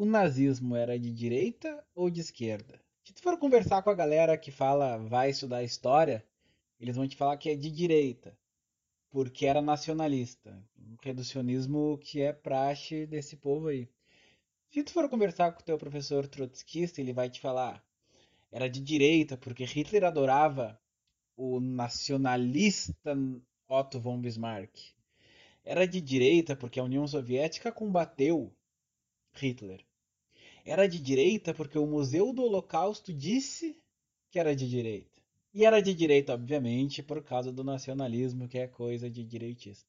o nazismo era de direita ou de esquerda? Se tu for conversar com a galera que fala vai estudar história, eles vão te falar que é de direita, porque era nacionalista. Um reducionismo que é praxe desse povo aí. Se tu for conversar com o teu professor trotskista, ele vai te falar era de direita, porque Hitler adorava o nacionalista Otto von Bismarck. Era de direita porque a União Soviética combateu Hitler era de direita porque o Museu do Holocausto disse que era de direita. E era de direita, obviamente, por causa do nacionalismo, que é coisa de direitista.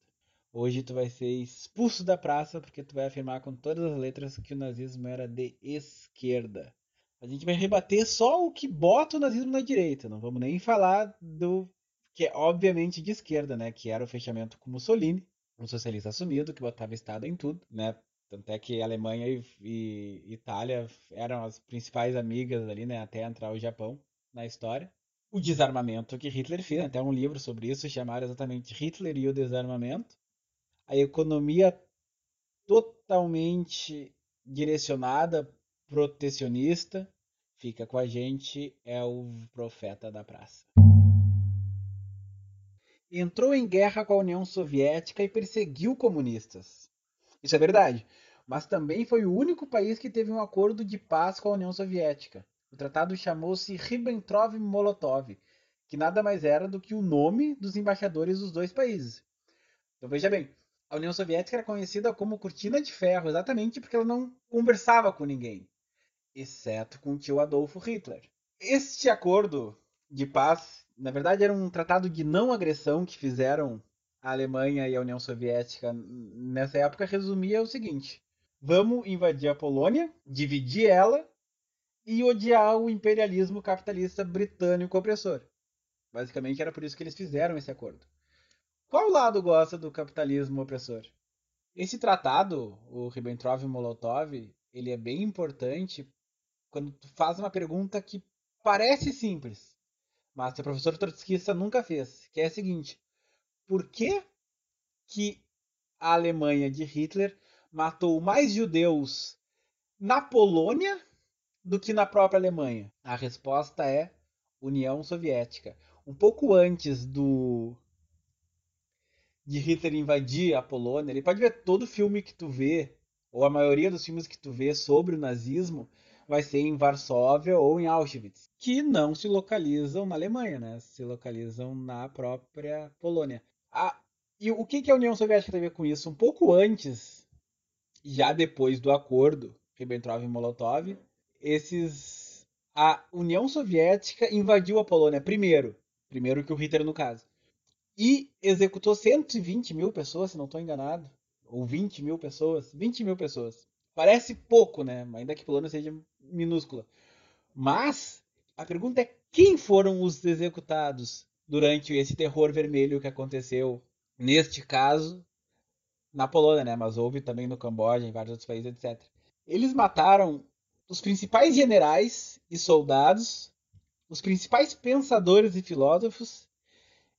Hoje tu vai ser expulso da praça porque tu vai afirmar com todas as letras que o nazismo era de esquerda. A gente vai rebater só o que bota o nazismo na direita. Não vamos nem falar do que é obviamente de esquerda, né? Que era o fechamento com Mussolini, um socialista assumido que botava Estado em tudo, né? Tanto é que Alemanha e, e, Itália eram as principais amigas ali, né? Até entrar o Japão na história. O desarmamento que Hitler fez, até um livro sobre isso, chamado exatamente Hitler e o Desarmamento. A economia totalmente direcionada, protecionista. Fica com a gente, é o profeta da praça. Entrou em guerra com a União Soviética e perseguiu comunistas. Isso é verdade mas também foi o único país que teve um acordo de paz com a União Soviética. O tratado chamou-se Ribbentrop-Molotov, que nada mais era do que o nome dos embaixadores dos dois países. Então veja bem, a União Soviética era conhecida como cortina de ferro exatamente porque ela não conversava com ninguém, exceto com o tio Adolfo Hitler. Este acordo de paz, na verdade, era um tratado de não agressão que fizeram a Alemanha e a União Soviética nessa época, resumia o seguinte: Vamos invadir a Polônia, dividir ela e odiar o imperialismo capitalista britânico opressor. Basicamente era por isso que eles fizeram esse acordo. Qual lado gosta do capitalismo opressor? Esse tratado, o Ribbentrop-Molotov, ele é bem importante quando tu faz uma pergunta que parece simples, mas o professor trotskista nunca fez, que é a seguinte: por que que a Alemanha de Hitler matou mais judeus na Polônia do que na própria Alemanha? A resposta é União Soviética. Um pouco antes do de Hitler invadir a Polônia, ele pode ver todo filme que tu vê, ou a maioria dos filmes que tu vê sobre o nazismo, vai ser em Varsóvia ou em Auschwitz, que não se localizam na Alemanha, né? Se localizam na própria Polônia. A, e o que, que a União Soviética tem a ver com isso? Um pouco antes já depois do acordo Ribbentrop-Molotov, esses a União Soviética invadiu a Polônia primeiro, primeiro que o Hitler no caso, e executou 120 mil pessoas, se não estou enganado, ou 20 mil pessoas, 20 mil pessoas. Parece pouco, né? Ainda que a Polônia seja minúscula. Mas a pergunta é quem foram os executados durante esse terror vermelho que aconteceu neste caso na Polônia, né? Mas houve também no Camboja, em vários outros países, etc. Eles mataram os principais generais e soldados, os principais pensadores e filósofos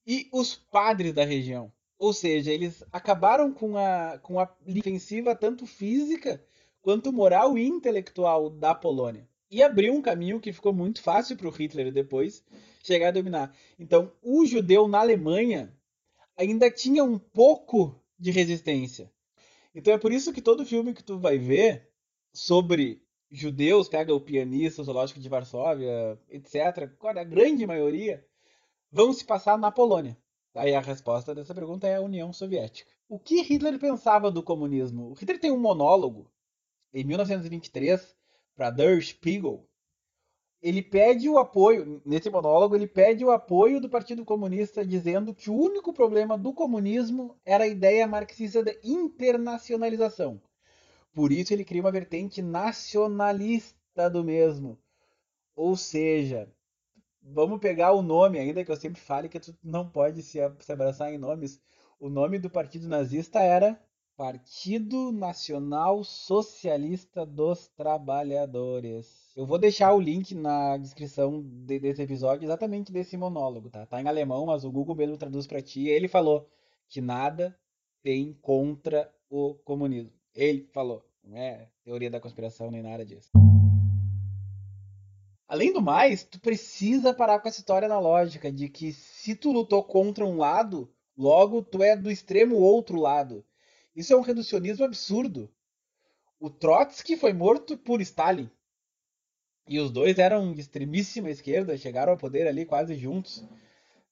e os padres da região. Ou seja, eles acabaram com a, com a defensiva tanto física quanto moral e intelectual da Polônia. E abriu um caminho que ficou muito fácil para o Hitler depois chegar a dominar. Então, o judeu na Alemanha ainda tinha um pouco de resistência. Então é por isso que todo filme que tu vai ver sobre judeus, pega o pianista, o zoológico de Varsóvia, etc., a grande maioria vão se passar na Polônia. Aí a resposta dessa pergunta é a União Soviética. O que Hitler pensava do comunismo? O Hitler tem um monólogo em 1923 para Der Spiegel, ele pede o apoio, nesse monólogo, ele pede o apoio do Partido Comunista, dizendo que o único problema do comunismo era a ideia marxista de internacionalização. Por isso ele cria uma vertente nacionalista do mesmo. Ou seja, vamos pegar o nome, ainda que eu sempre fale que tu não pode se abraçar em nomes. O nome do partido nazista era Partido Nacional Socialista dos Trabalhadores. Eu vou deixar o link na descrição de, desse episódio exatamente desse monólogo, tá? Tá em alemão, mas o Google mesmo traduz para ti. Ele falou que nada tem contra o comunismo. Ele falou. Não é teoria da conspiração nem nada disso. Além do mais, tu precisa parar com essa história analógica de que se tu lutou contra um lado, logo tu é do extremo outro lado. Isso é um reducionismo absurdo. O Trotsky foi morto por Stalin. E os dois eram de extremíssima esquerda, chegaram ao poder ali quase juntos,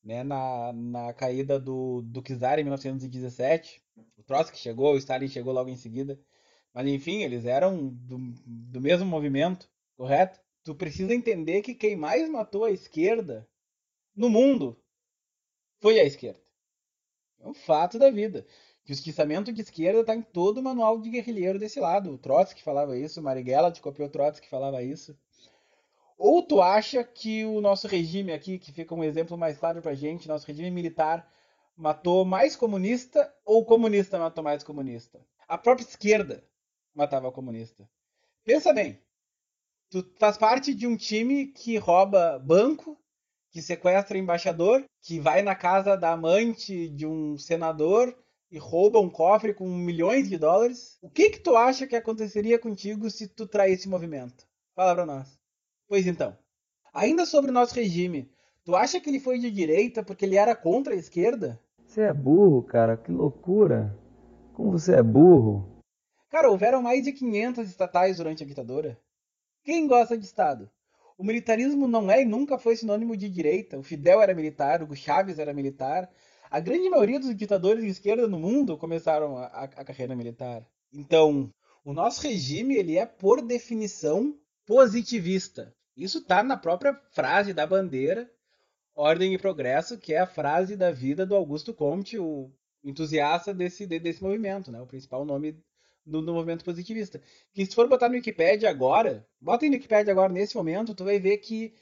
né, na, na caída do, do czar em 1917. O Trotsky chegou, o Stalin chegou logo em seguida. Mas enfim, eles eram do, do mesmo movimento, correto? Tu precisa entender que quem mais matou a esquerda no mundo foi a esquerda. É um fato da vida. Justiçamento de esquerda está em todo o manual de guerrilheiro desse lado. O Trotsky falava isso, Marighella de copiou Trotsky falava isso. Ou tu acha que o nosso regime aqui, que fica um exemplo mais claro pra gente, nosso regime militar, matou mais comunista ou comunista matou mais comunista? A própria esquerda matava comunista. Pensa bem, tu faz parte de um time que rouba banco, que sequestra embaixador, que vai na casa da amante de um senador e rouba um cofre com milhões de dólares. O que que tu acha que aconteceria contigo se tu traísse o movimento? Fala pra nós. Pois então, ainda sobre o nosso regime, tu acha que ele foi de direita porque ele era contra a esquerda? Você é burro, cara, que loucura. Como você é burro. Cara, houveram mais de 500 estatais durante a ditadura. Quem gosta de Estado? O militarismo não é e nunca foi sinônimo de direita. O Fidel era militar, o Chaves era militar. A grande maioria dos ditadores de esquerda no mundo começaram a, a, carreira militar. Então, o nosso regime ele é por definição positivista. Isso está na própria frase da bandeira, Ordem e Progresso, que é a frase da vida do Augusto Comte, o entusiasta desse, desse movimento, né? o principal nome do, do, movimento positivista. Que se for botar no Wikipedia agora, bota no Wikipedia agora nesse momento, tu vai ver que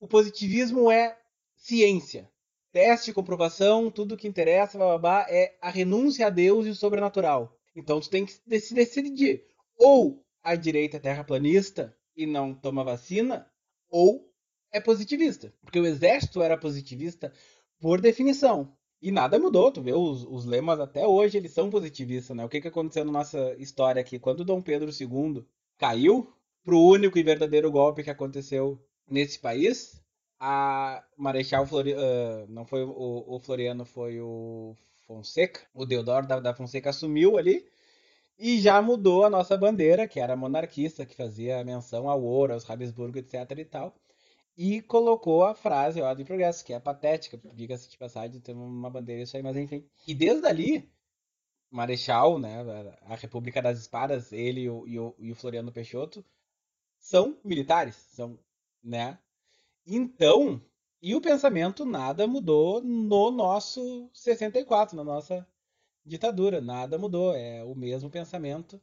o positivismo é ciência. Teste, comprovação, tudo que interessa, blá, blá, blá, é a renúncia a Deus e o sobrenatural. Então tu tem que se decidir. Ou a direita é terraplanista e não toma vacina, ou é positivista. Porque o exército era positivista por definição. E nada mudou, tu vê, os, os lemas até hoje eles são positivistas, né? O que, que aconteceu na nossa história aqui? Quando Dom Pedro II caiu, pro único e verdadeiro golpe que aconteceu nesse país, a Marechal Floriano, não foi o, o, Floriano, foi o Fonseca, o Deodoro da, da Fonseca assumiu ali e já mudou a nossa bandeira, que era monarquista, que fazia menção ao ouro, aos Habsburgo, etc e tal e colocou a frase Ordem e Progresso, que é patética, diga-se de passagem, tem uma bandeira isso aí, mas enfim. E desde ali, Marechal, né, a República das Espadas, ele e o, e o, e o Floriano Peixoto, são militares, são, né? Então, e o pensamento nada mudou no nosso 64, na nossa ditadura, nada mudou, é o mesmo pensamento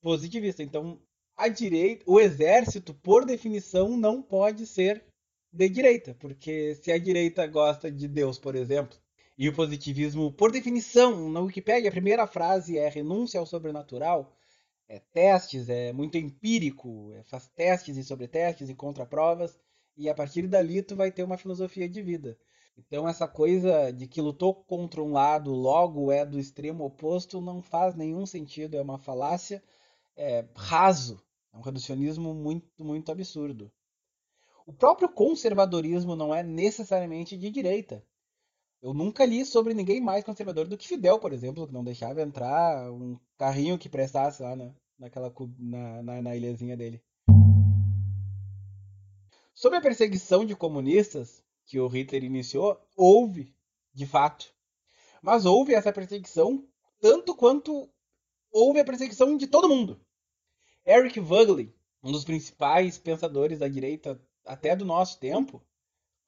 positivista. Então, a direita, o exército, por definição, não pode ser de direita, porque se a direita gosta de Deus, por exemplo, e o positivismo, por definição, na Wikipedia, a primeira frase é renúncia ao sobrenatural, é testes, é muito empírico, é, faz testes e sobretestes e contraprovas, e a partir dali tu vai ter uma filosofia de vida. Então essa coisa de que lutou contra um lado, logo é do extremo oposto, não faz nenhum sentido, é uma falácia, é raso, é um reducionismo muito, muito absurdo. O próprio conservadorismo não é necessariamente de direita. Eu nunca li sobre ninguém mais conservador do que Fidel, por exemplo, que não deixava entrar um carrinho que prestasse lá na, naquela, na, na, na ilhazinha dele. Sobre a perseguição de comunistas que o Hitler iniciou, houve, de fato. Mas houve essa perseguição tanto quanto houve a perseguição de todo mundo. Eric Voegelin, um dos principais pensadores da direita até do nosso tempo,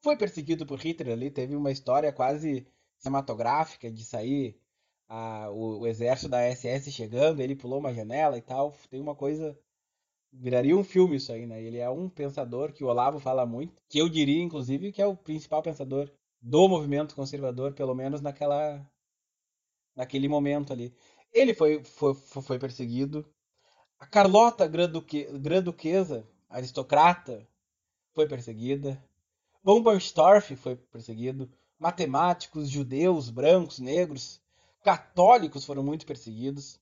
foi perseguido por Hitler ali, teve uma história quase cinematográfica de sair a, o, o, exército da SS chegando, ele pulou uma janela e tal. Tem uma coisa. Viraria um filme isso aí, né? Ele é um pensador que o Olavo fala muito, que eu diria, inclusive, que é o principal pensador do movimento conservador, pelo menos naquela naquele momento ali. Ele foi, foi, foi perseguido, a Carlota Grã-Duquesa, aristocrata, foi perseguida. Von Bernstorff foi perseguido. Matemáticos, judeus, brancos, negros, católicos foram muito perseguidos.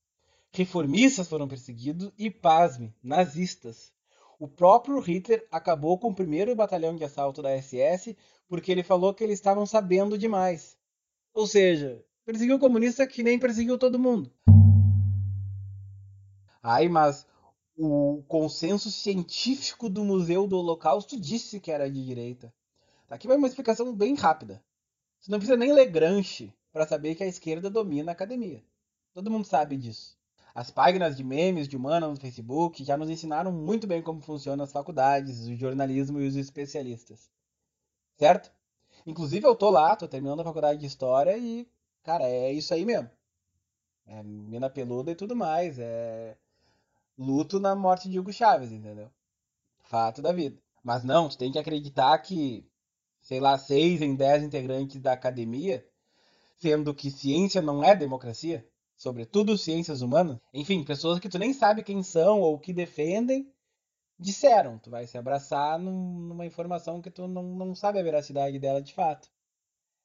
Reformistas foram perseguidos e, pasme, nazistas. O próprio Hitler acabou com o primeiro batalhão de assalto da SS porque ele falou que eles estavam sabendo demais. Ou seja, perseguiu o comunista que nem perseguiu todo mundo. Ai, mas o consenso científico do Museu do Holocausto disse que era de direita. Aqui vai uma explicação bem rápida. Você não precisa nem ler Gramsci para saber que a esquerda domina a academia. Todo mundo sabe disso. As páginas de memes de humanas no Facebook já nos ensinaram muito bem como funcionam as faculdades, o jornalismo e os especialistas. Certo? Inclusive eu tô lá, tô terminando a faculdade de História e, cara, é isso aí mesmo. É mina peluda e tudo mais. É luto na morte de Hugo Chaves, entendeu? Fato da vida. Mas não, tu tem que acreditar que, sei lá, seis em dez integrantes da academia, sendo que ciência não é democracia, sobretudo ciências humanas, enfim, pessoas que tu nem sabe quem são ou que defendem, disseram. Tu vai se abraçar num, numa informação que tu não, não sabe a veracidade dela de fato.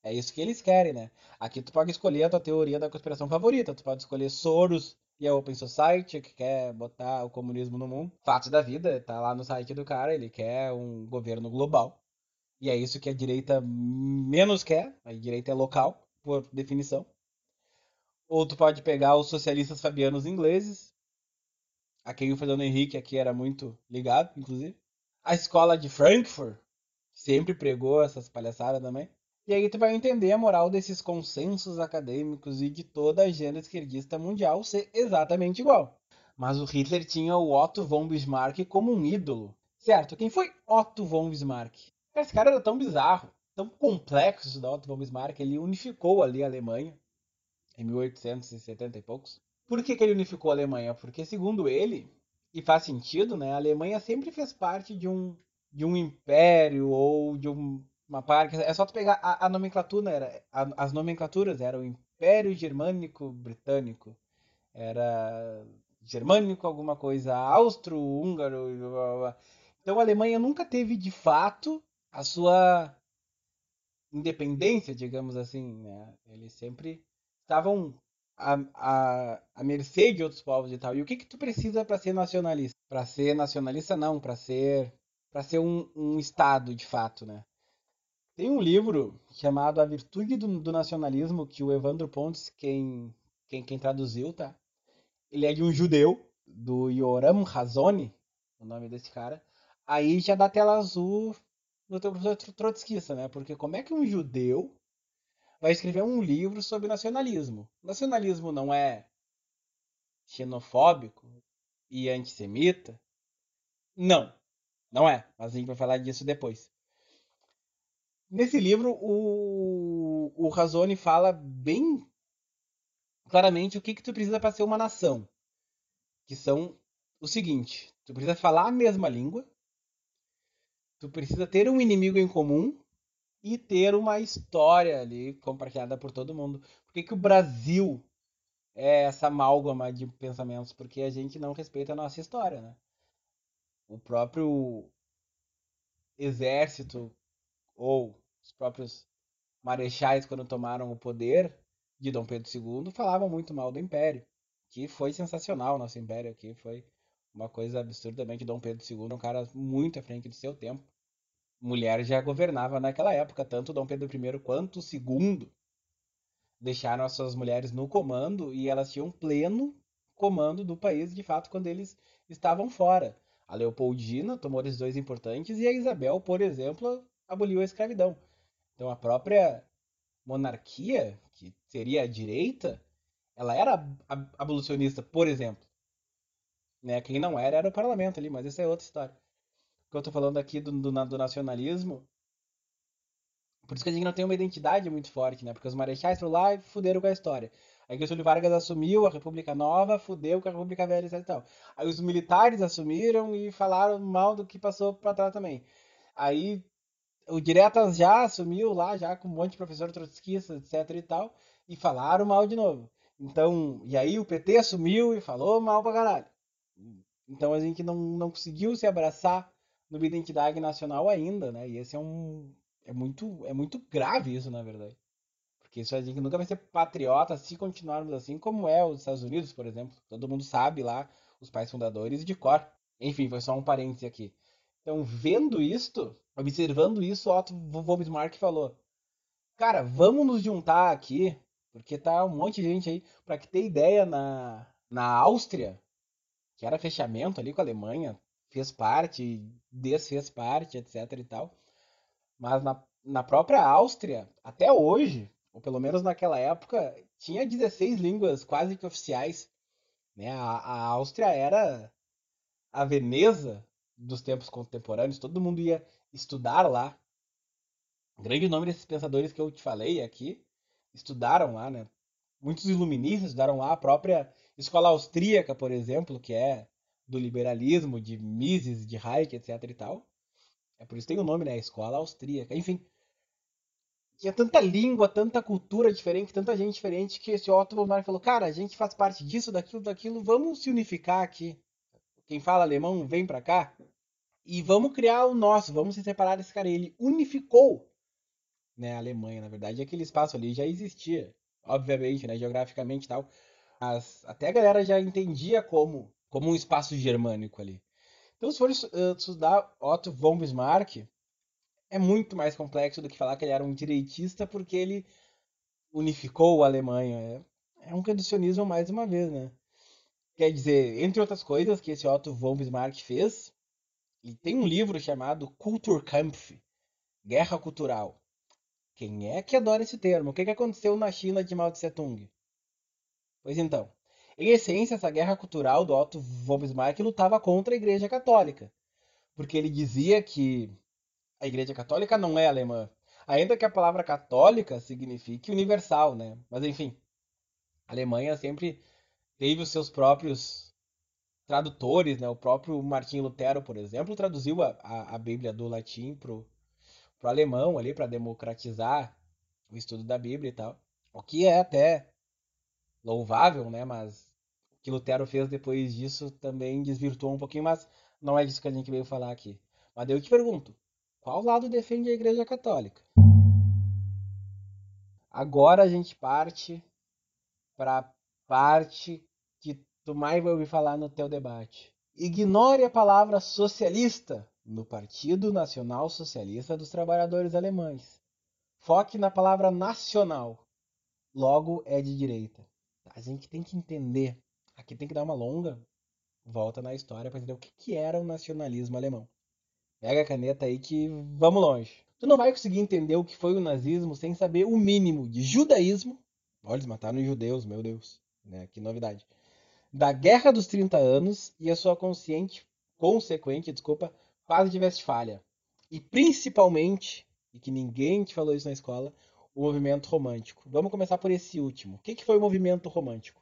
É isso que eles querem, né? Aqui tu pode escolher a tua teoria da conspiração favorita. Tu pode escolher Soros e a Open Society, que quer botar o comunismo no mundo. Fato da vida, tá lá no site do cara, ele quer um governo global. E é isso que a direita menos quer. A direita é local, por definição. Ou tu pode pegar os socialistas fabianos ingleses, a quem o Fernando Henrique aqui era muito ligado, inclusive. A escola de Frankfurt sempre pregou essas palhaçadas também. E aí tu vai entender a moral desses consensos acadêmicos e de toda a agenda esquerdista mundial ser exatamente igual. Mas o Hitler tinha o Otto von Bismarck como um ídolo. Certo, quem foi Otto von Bismarck? Esse cara era tão bizarro, tão complexo da Otto von Bismarck, ele unificou ali a Alemanha em 1870 e poucos. Por que, que ele unificou a Alemanha? Porque, segundo ele, e faz sentido, né? A Alemanha sempre fez parte de um, de um império ou de um, uma parte. É só tu pegar a, a nomenclatura, era, a, as nomenclaturas eram Império Germânico Britânico, era germânico alguma coisa, austro-húngaro. Então a Alemanha nunca teve de fato a sua independência, digamos assim, né? Eles sempre estavam à, à, à mercê de outros povos e tal. E o que que tu precisa para ser nacionalista? Para ser nacionalista não, para ser para ser um, um estado de fato, né? Tem um livro chamado A Virtude do, do Nacionalismo que o Evandro Pontes, quem, quem, quem traduziu, tá? Ele é de um judeu, do Yoram Razoni, o nome desse cara. Aí já dá tela azul no teu professor trotskista, né? Porque como é que um judeu vai escrever um livro sobre nacionalismo. Nacionalismo não é xenofóbico e antissemita? Não, não é. Mas a gente vai falar disso depois. Nesse livro, o, o Razoni fala bem claramente o que, que tu precisa para ser uma nação. Que são o seguinte: tu precisa falar a mesma língua, tu precisa ter um inimigo em comum e ter uma história ali compartilhada por todo mundo. Por que, que o Brasil é essa amálgama de pensamentos? Porque a gente não respeita a nossa história, né? O próprio exército ou os próprios marechais, quando tomaram o poder de Dom Pedro II, falavam muito mal do Império, que foi sensacional nosso Império aqui, foi uma coisa absurdamente. Dom Pedro II é um cara muito à frente do seu tempo mulher já governava naquela época, tanto Dom Pedro I quanto II deixaram as suas mulheres no comando e elas tinham pleno comando do país, de fato, quando eles estavam fora. A Leopoldina tomou decisões importantes e a Isabel, por exemplo, aboliu a escravidão. Então a própria monarquia, que seria a direita, ela era abolicionista, por exemplo. Né? Quem não era era o parlamento ali, mas essa é outra história que eu tô falando aqui do, do, do, nacionalismo. Por isso que a gente não tem uma identidade muito forte, né? Porque os marechais foram lá e fuderam com a história. Aí o Júlio Vargas assumiu a República Nova, fudeu com a República Velha e tal. Aí os militares assumiram e falaram mal do que passou para trás também. Aí o Diretas já assumiu lá, já com um monte de professor trotskista, etc e tal, e falaram mal de novo. Então, e aí o PT assumiu e falou mal pra caralho. Então a gente não, não conseguiu se abraçar numa identidade nacional ainda, né? E esse é um é muito é muito grave isso, na verdade. Porque isso a gente nunca vai ser patriota se continuarmos assim, como é os Estados Unidos, por exemplo. Todo mundo sabe lá os pais fundadores de cor. Enfim, foi só um parêntese aqui. Então, vendo isto, observando isso, Otto von Bismarck falou: Cara, vamos nos juntar aqui, porque tá um monte de gente aí. Para que ter ideia, na, na Áustria, que era fechamento ali com a Alemanha, fez parte, desfez parte, etc e tal. Mas na, na própria Áustria, até hoje, ou pelo menos naquela época, tinha 16 línguas quase que oficiais. Né? A, a Áustria era a Veneza dos tempos contemporâneos, todo mundo ia estudar lá. Grande nome desses pensadores que eu te falei aqui estudaram lá, né? Muitos iluministas estudaram lá, a própria escola austríaca, por exemplo, que é do liberalismo, de Mises, de Hayek, etc e tal. É por isso que tem o nome, né? Escola austríaca. Enfim, tinha tanta língua, tanta cultura diferente, tanta gente diferente, que esse Otto von Bismarck falou, cara, a gente faz parte disso, daquilo, daquilo, vamos se unificar aqui. Quem fala alemão, vem pra cá. E vamos criar o nosso, vamos se separar desse cara. Ele unificou né, a Alemanha, na verdade, aquele espaço ali já existia, obviamente, né, geograficamente e tal. Mas até a galera já entendia como, como um espaço germânico ali. Então, se for estudar Otto von Bismarck, é muito mais complexo do que falar que ele era um direitista porque ele unificou a Alemanha. É, é um reducionismo mais uma vez, né? Quer dizer, entre outras coisas que esse Otto von Bismarck fez, ele tem um livro chamado Kulturkampf, Guerra Cultural. Quem é que adora esse termo? O que aconteceu na China de Mao Tse Tung? Pois então, em essência, essa guerra cultural do Otto von Bismarck lutava contra a Igreja Católica, porque ele dizia que a Igreja Católica não é alemã. Ainda que a palavra católica signifique universal, né? Mas enfim, a Alemanha sempre teve os seus próprios tradutores, né? O próprio Martinho Lutero, por exemplo, traduziu a, a, a Bíblia do latim pro, pro alemão ali para democratizar o estudo da Bíblia e tal. O que é até louvável, né? Mas o que Lutero fez depois disso também desvirtuou um pouquinho, mas não é disso que a gente veio falar aqui. Mas eu te pergunto, qual lado defende a Igreja Católica? Agora a gente parte para a parte que tu mais vai ouvir falar no teu debate. Ignore a palavra socialista no Partido Nacional Socialista dos Trabalhadores Alemães. Foque na palavra nacional. Logo é de direita. A gente tem que entender. Aqui tem que dar uma longa volta na história para entender o que, que era o nacionalismo alemão. Pega a caneta aí que vamos longe. Tu não vai conseguir entender o que foi o nazismo sem saber o mínimo de judaísmo. Olha, eles mataram os judeus, meu Deus. Né? Que novidade. Da Guerra dos 30 Anos e a sua consciente, consequente, desculpa, paz de Westfália. E principalmente, e que ninguém te falou isso na escola, o movimento romântico. Vamos começar por esse último. O que, que foi o movimento romântico?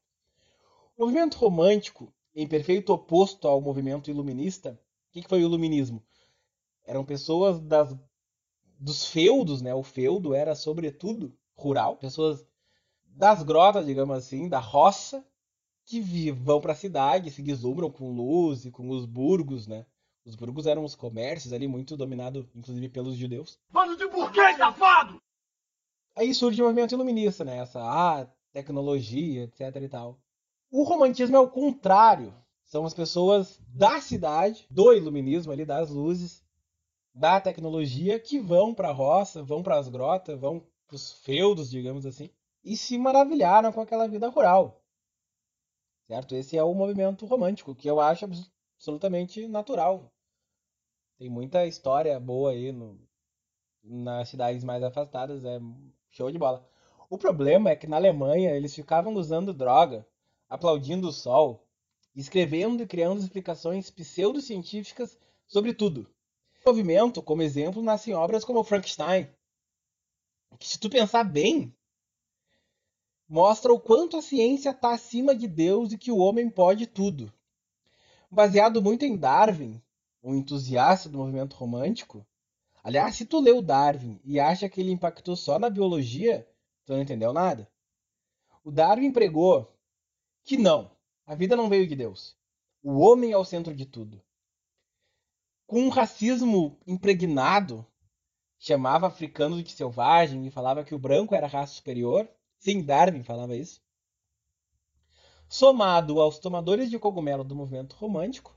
O movimento romântico, em perfeito oposto ao movimento iluminista, o que, que foi o iluminismo? Eram pessoas das, dos feudos, né? O feudo era, sobretudo, rural. Pessoas das grotas, digamos assim, da roça, que vão para a cidade, se deslumbram com luz e com os burgos, né? Os burgos eram os comércios ali, muito dominado, inclusive, pelos judeus. Bando de burguês safado! Aí surge o movimento iluminista, né? Essa ah, tecnologia, etc e tal. O romantismo é o contrário. São as pessoas da cidade, do iluminismo ali, das luzes, da tecnologia que vão para a roça, vão para as grotas, vão para os feudos, digamos assim, e se maravilharam com aquela vida rural. Certo? Esse é o movimento romântico, que eu acho absolutamente natural. Tem muita história boa aí no, nas cidades mais afastadas, é show de bola. O problema é que na Alemanha eles ficavam usando droga, aplaudindo o sol, escrevendo e criando explicações pseudocientíficas sobre tudo movimento, como exemplo, nasce em obras como Frankenstein, que se tu pensar bem, mostra o quanto a ciência está acima de Deus e que o homem pode tudo. Baseado muito em Darwin, um entusiasta do movimento romântico, aliás, se tu leu Darwin e acha que ele impactou só na biologia, tu não entendeu nada. O Darwin pregou que não, a vida não veio de Deus. O homem é o centro de tudo com um racismo impregnado, chamava africanos de selvagem e falava que o branco era raça superior. Sim, Darwin falava isso. Somado aos tomadores de cogumelo do movimento romântico,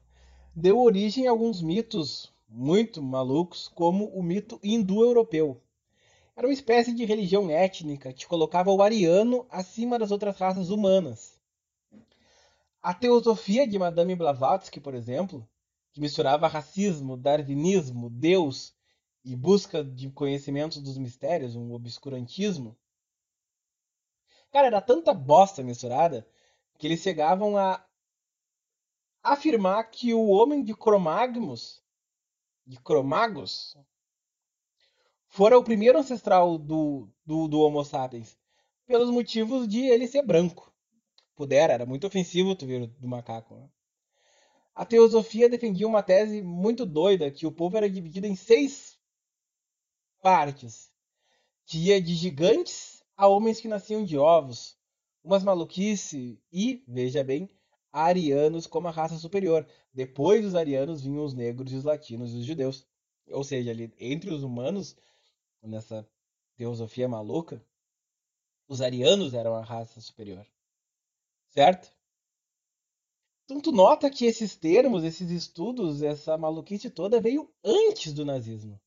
deu origem a alguns mitos muito malucos, como o mito hindu-europeu. Era uma espécie de religião étnica que colocava o ariano acima das outras raças humanas. A teosofia de Madame Blavatsky, por exemplo, que misturava racismo, darwinismo, Deus e busca de conhecimentos dos mistérios, um obscurantismo. Cara, era tanta bosta misturada que eles chegavam a afirmar que o homem de Cromagmos, de Cromagos, fora o primeiro ancestral do, do, do Homo sapiens, pelos motivos de ele ser branco. Pudera, era muito ofensivo tu vir do macaco. Né? A teosofia defendia uma tese muito doida que o povo era dividido em seis partes, que ia de gigantes a homens que nasciam de ovos, umas maluquice e, veja bem, arianos como a raça superior. Depois dos arianos vinham os negros os latinos e os judeus. Ou seja, ali, entre os humanos, nessa teosofia maluca, os arianos eram a raça superior. Certo? Então tu nota que esses termos, esses estudos, essa maluquice toda veio antes do nazismo.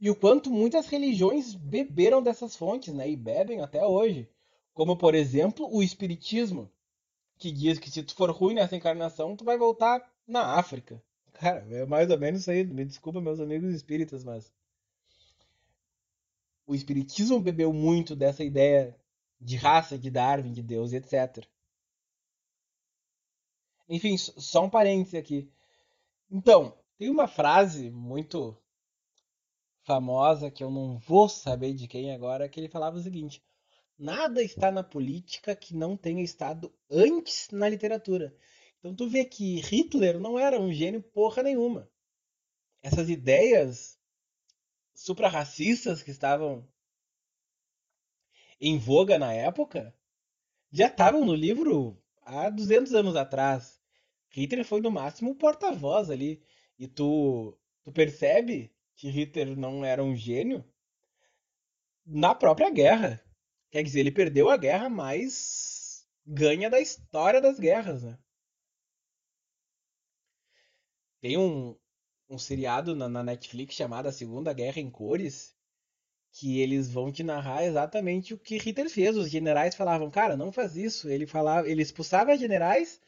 E o quanto muitas religiões beberam dessas fontes, né? E bebem até hoje. Como, por exemplo, o Espiritismo, que diz que se tu for ruim nessa encarnação, tu vai voltar na África. Cara, é mais ou menos isso aí. Me desculpa, meus amigos espíritas, mas. O Espiritismo bebeu muito dessa ideia de raça, de Darwin, de Deus etc. Enfim, só um parêntese aqui. Então, tem uma frase muito famosa que eu não vou saber de quem agora, que ele falava o seguinte: Nada está na política que não tenha estado antes na literatura. Então tu vê que Hitler não era um gênio porra nenhuma. Essas ideias suprarracistas que estavam em voga na época já estavam no livro há 200 anos atrás. Hitler foi no máximo o porta-voz ali. E tu, tu percebe que Hitler não era um gênio na própria guerra. Quer dizer, ele perdeu a guerra mais ganha da história das guerras, né? Tem um, um seriado na, na Netflix chamado A Segunda Guerra em Cores, que eles vão te narrar exatamente o que Hitler fez. Os generais falavam, cara, não faz isso. Ele falava, ele expulsava generais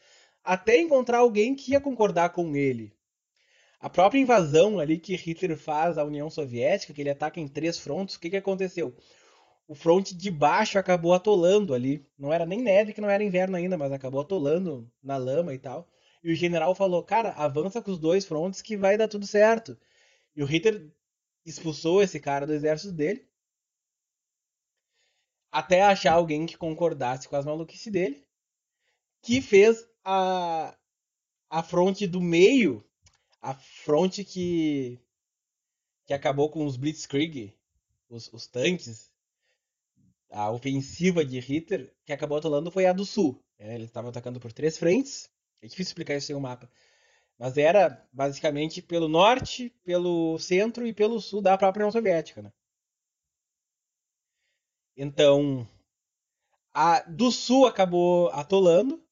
até encontrar alguém que ia concordar com ele. A própria invasão ali que Hitler faz à União Soviética, que ele ataca em três frontes, o que, que aconteceu? O fronte de baixo acabou atolando ali. Não era nem neve, que não era inverno ainda, mas acabou atolando na lama e tal. E o general falou: Cara, avança com os dois frontes que vai dar tudo certo. E o Hitler expulsou esse cara do exército dele. Até achar alguém que concordasse com as maluquices dele. Que fez a, a fronte do meio, a fronte que, que acabou com os Blitzkrieg, os, os tanques, a ofensiva de Hitler que acabou atolando foi a do sul. É, eles estavam atacando por três frentes. É difícil explicar isso sem o um mapa. Mas era basicamente pelo norte, pelo centro e pelo sul da própria União Soviética. Né? Então, a do sul acabou atolando.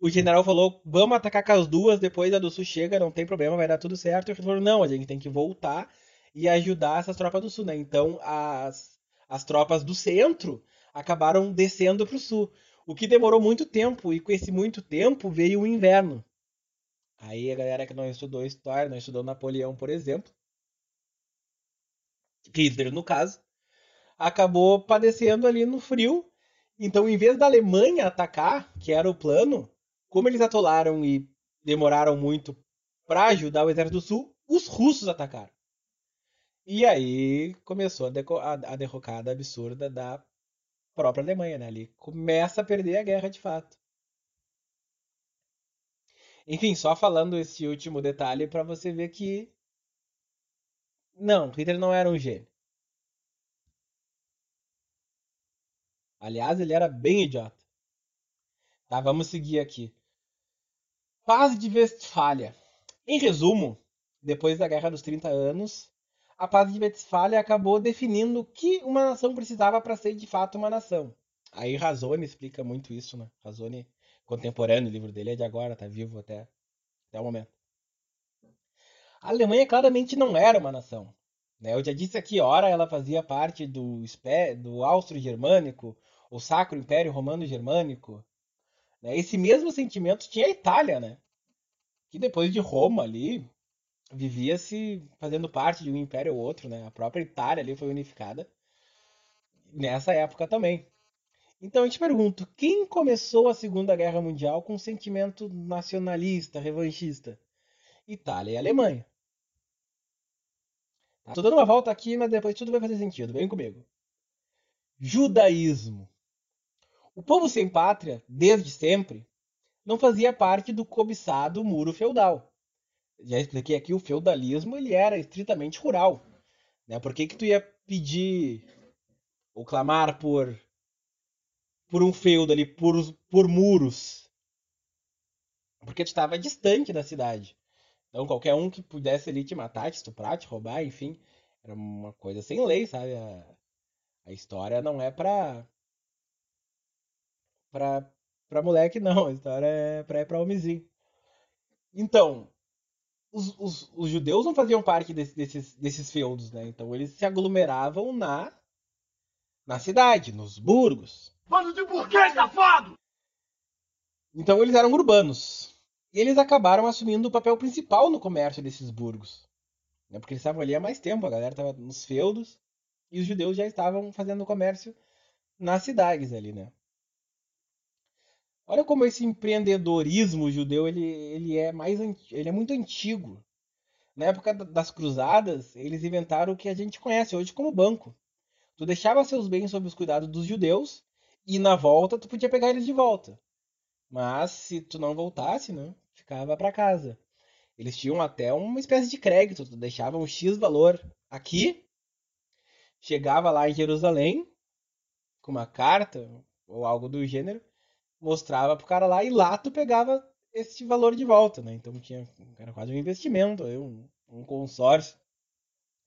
O general falou: vamos atacar com as duas, depois a do sul chega, não tem problema, vai dar tudo certo. E ele falou: não, a gente tem que voltar e ajudar essas tropas do sul. Né? Então, as as tropas do centro acabaram descendo para o sul. O que demorou muito tempo, e com esse muito tempo veio o inverno. Aí a galera que não estudou história, não estudou Napoleão, por exemplo, Hitler no caso, acabou padecendo ali no frio. Então, em vez da Alemanha atacar, que era o plano, como eles atolaram e demoraram muito para ajudar o exército do sul, os russos atacaram. E aí começou a, a, a derrocada absurda da própria Alemanha, né? Ali começa a perder a guerra de fato. Enfim, só falando esse último detalhe para você ver que não, Hitler não era um gênio. Aliás, ele era bem idiota. Tá, vamos seguir aqui. Paz de Westfália. Em resumo, depois da Guerra dos 30 Anos, a paz de Westphalia acabou definindo o que uma nação precisava para ser de fato uma nação. Aí Razone explica muito isso, né? Razone, contemporâneo, o livro dele é de agora, tá vivo até, até o momento. A Alemanha claramente não era uma nação. Né? Eu já disse aqui, ora ela fazia parte do, do Austro-Germânico, o Sacro Império Romano-Germânico. Né? Esse mesmo sentimento tinha a Itália, né? que depois de Roma ali, vivia-se fazendo parte de um império ou outro, né? A própria Itália ali foi unificada nessa época também. Então eu te pergunto, quem começou a Segunda Guerra Mundial com um sentimento nacionalista, revanchista? Itália e Alemanha. Tá? Tô dando uma volta aqui, mas depois tudo vai fazer sentido. Vem comigo. Judaísmo. O povo sem pátria, desde sempre, não fazia parte do cobiçado muro feudal já expliquei aqui, o feudalismo ele era estritamente rural. Né? Por que, que tu ia pedir ou clamar por por um feudo ali, por, por muros? Porque tu estava distante da cidade. Então qualquer um que pudesse ali te matar, te estuprar, te roubar, enfim, era uma coisa sem lei, sabe? A, a história não é pra, pra, pra moleque, não. A história é pra, é pra homenzinho. Então, os, os, os, judeus não faziam parte desse, desses, desses feudos, né? Então eles se aglomeravam na, na cidade, nos burgos. Bando de burguês safado! Então eles eram urbanos. E eles acabaram assumindo o papel principal no comércio desses burgos. Né? Porque eles estavam ali há mais tempo, a galera estava nos feudos e os judeus já estavam fazendo comércio nas cidades ali, né? Olha como esse empreendedorismo judeu ele, ele é mais ele é muito antigo. Na época das cruzadas, eles inventaram o que a gente conhece hoje como banco. Tu deixava seus bens sob os cuidados dos judeus e na volta tu podia pegar eles de volta. Mas se tu não voltasse, né, ficava para casa. Eles tinham até uma espécie de crédito, tu deixava um X valor aqui, chegava lá em Jerusalém com uma carta ou algo do gênero, mostrava pro cara lá e lá tu pegava esse valor de volta, né? Então tinha era quase um investimento, um, um consórcio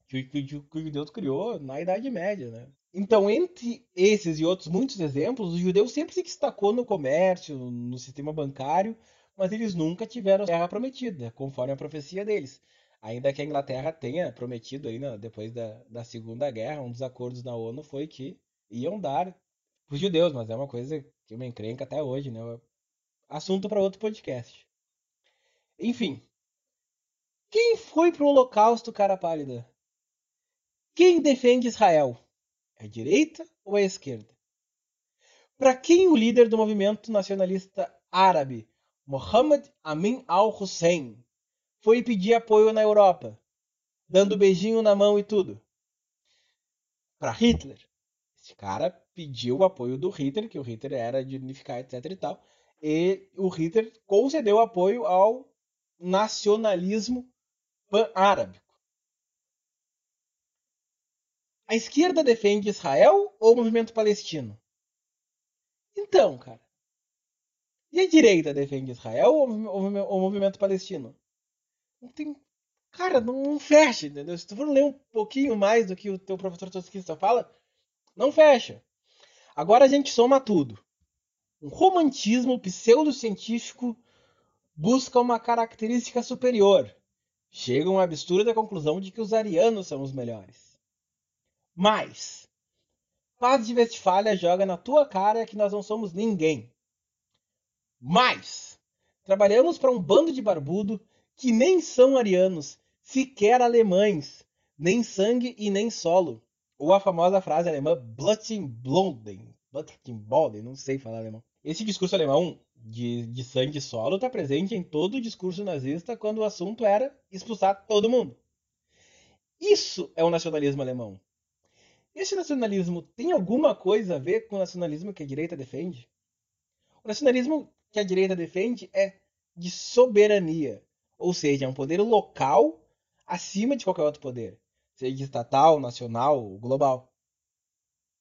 que, que, que o Deus criou na Idade Média, né? Então, entre esses e outros muitos exemplos, o judeu sempre se destacou no comércio, no sistema bancário, mas eles nunca tiveram terra prometida, conforme a profecia deles. Ainda que a Inglaterra tenha prometido aí, né, depois da, da Segunda Guerra, um dos acordos na ONU foi que iam dar os judeus, mas é uma coisa que me encrenca até hoje, né? Assunto para outro podcast. Enfim. Quem foi pro Holocausto, cara pálida? Quem defende Israel? É a direita ou é a esquerda? Para quem o líder do movimento nacionalista árabe, Mohammed Amin al-Hussein, foi pedir apoio na Europa, dando beijinho na mão e tudo? Para Hitler. Esse cara pediu o apoio do Hitler, que o Hitler era de unificar, etc e tal. E o Hitler concedeu apoio ao nacionalismo pan-árabe. A esquerda defende Israel ou o movimento palestino? Então, cara. E a direita defende Israel ou o movimento palestino? Não tem. Cara, não, não fecha, entendeu? Se tu for ler um pouquinho mais do que o teu professor tosquista fala, não fecha. Agora a gente soma tudo. Um romantismo pseudocientífico busca uma característica superior. Chega a uma absurda conclusão de que os arianos são os melhores. Mas, Paz de Westfália joga na tua cara que nós não somos ninguém. Mas, trabalhamos para um bando de barbudo que nem são arianos, sequer alemães, nem sangue e nem solo. Ou a famosa frase alemã Bluttenbloden, Bluttenboden, não sei falar alemão. Esse discurso alemão de, de sangue solo está presente em todo o discurso nazista quando o assunto era expulsar todo mundo. Isso é o nacionalismo alemão. Esse nacionalismo tem alguma coisa a ver com o nacionalismo que a direita defende? O nacionalismo que a direita defende é de soberania, ou seja, é um poder local acima de qualquer outro poder seja estatal, nacional, global.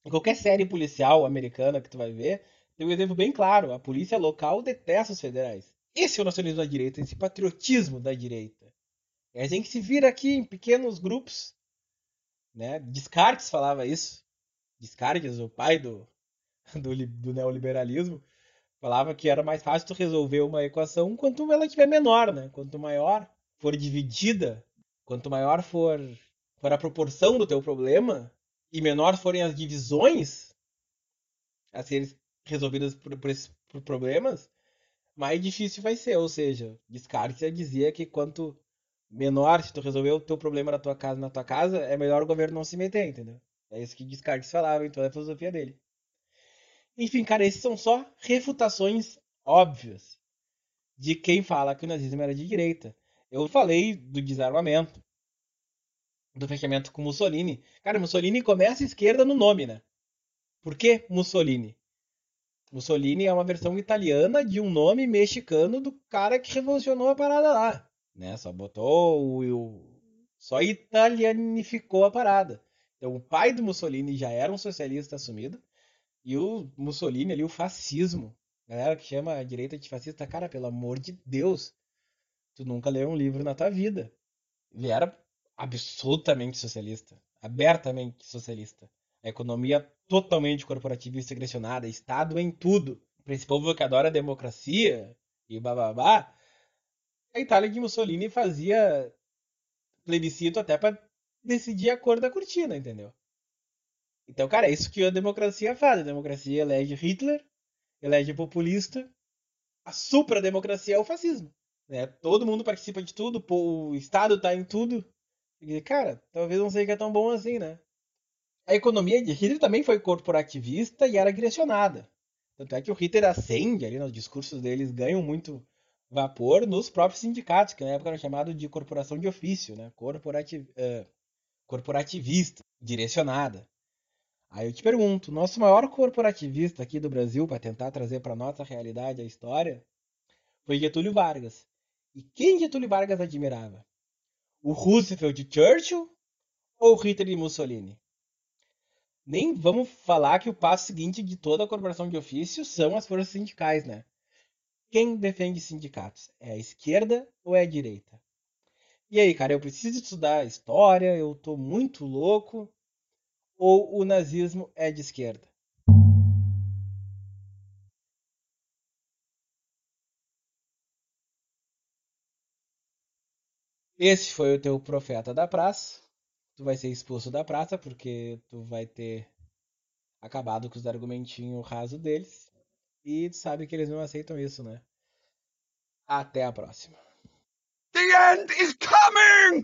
Em qualquer série policial americana que tu vai ver, tem um exemplo bem claro. A polícia local detesta os federais. Esse é o nacionalismo da direita, esse patriotismo da direita. É a gente se vira aqui em pequenos grupos Né? Descartes falava isso. Descartes, o pai do, do, do neoliberalismo, falava que era mais fácil tu resolver uma equação quanto ela tiver menor, né? Quanto maior for dividida, quanto maior for, for a proporção do teu problema e menor forem as divisões a serem resolvidas por, por esses por problemas, mais difícil vai ser. Ou seja, Descartes já dizia que quanto menor, se tu resolver o teu problema na tua casa, na tua casa, é melhor o governo não se meter, entendeu? É isso que Descartes falava, então é a filosofia dele. Enfim, cara, esses são só refutações óbvias de quem fala que o nazismo era de direita. Eu falei do desarmamento, do fechamento com Mussolini. Cara, Mussolini começa à esquerda no nome, né? Por que Mussolini? Mussolini é uma versão italiana de um nome mexicano do cara que revolucionou a parada lá. Né? Só botou o, o só italianificou a parada. Então o pai do Mussolini já era um socialista assumido e o Mussolini ali, o fascismo. Galera que chama a direita de fascista, cara, pelo amor de Deus, tu nunca leu um livro na tua vida. Ele era absolutamente socialista, abertamente socialista. A economia totalmente corporativista e agressionada, Estado em tudo. Esse povo que adora a democracia e bababá, a Itália de Mussolini fazia plebiscito até para decidir a cor da cortina, entendeu? Então, cara, é isso que a democracia faz. A democracia elege Hitler, elege populista. A supra-democracia é o fascismo. Né? Todo mundo participa de tudo, o Estado tá em tudo. E, cara, talvez não seja tão bom assim, né? A economia de Hitler também foi corporativista e era direcionada. Tanto é que o Hitler acende ali nos discursos deles, ganham muito vapor nos próprios sindicatos, que na época eram chamados de corporação de ofício, né? Uh, corporativista, direcionada. Aí eu te pergunto, nosso maior corporativista aqui do Brasil, para tentar trazer para nossa realidade a história, foi Getúlio Vargas. E quem Getúlio Vargas admirava? O Roosevelt de Churchill ou Hitler e Mussolini? Nem vamos falar que o passo seguinte de toda a corporação de ofício são as forças sindicais, né? Quem defende sindicatos? É a esquerda ou é a direita? E aí, cara, eu preciso estudar história, eu tô muito louco, ou o nazismo é de esquerda? Esse foi o teu profeta da praça. Tu vai ser expulso da praça porque tu vai ter acabado com os argumentinhos rasos deles. E tu sabe que eles não aceitam isso, né? Até a próxima. The end is coming!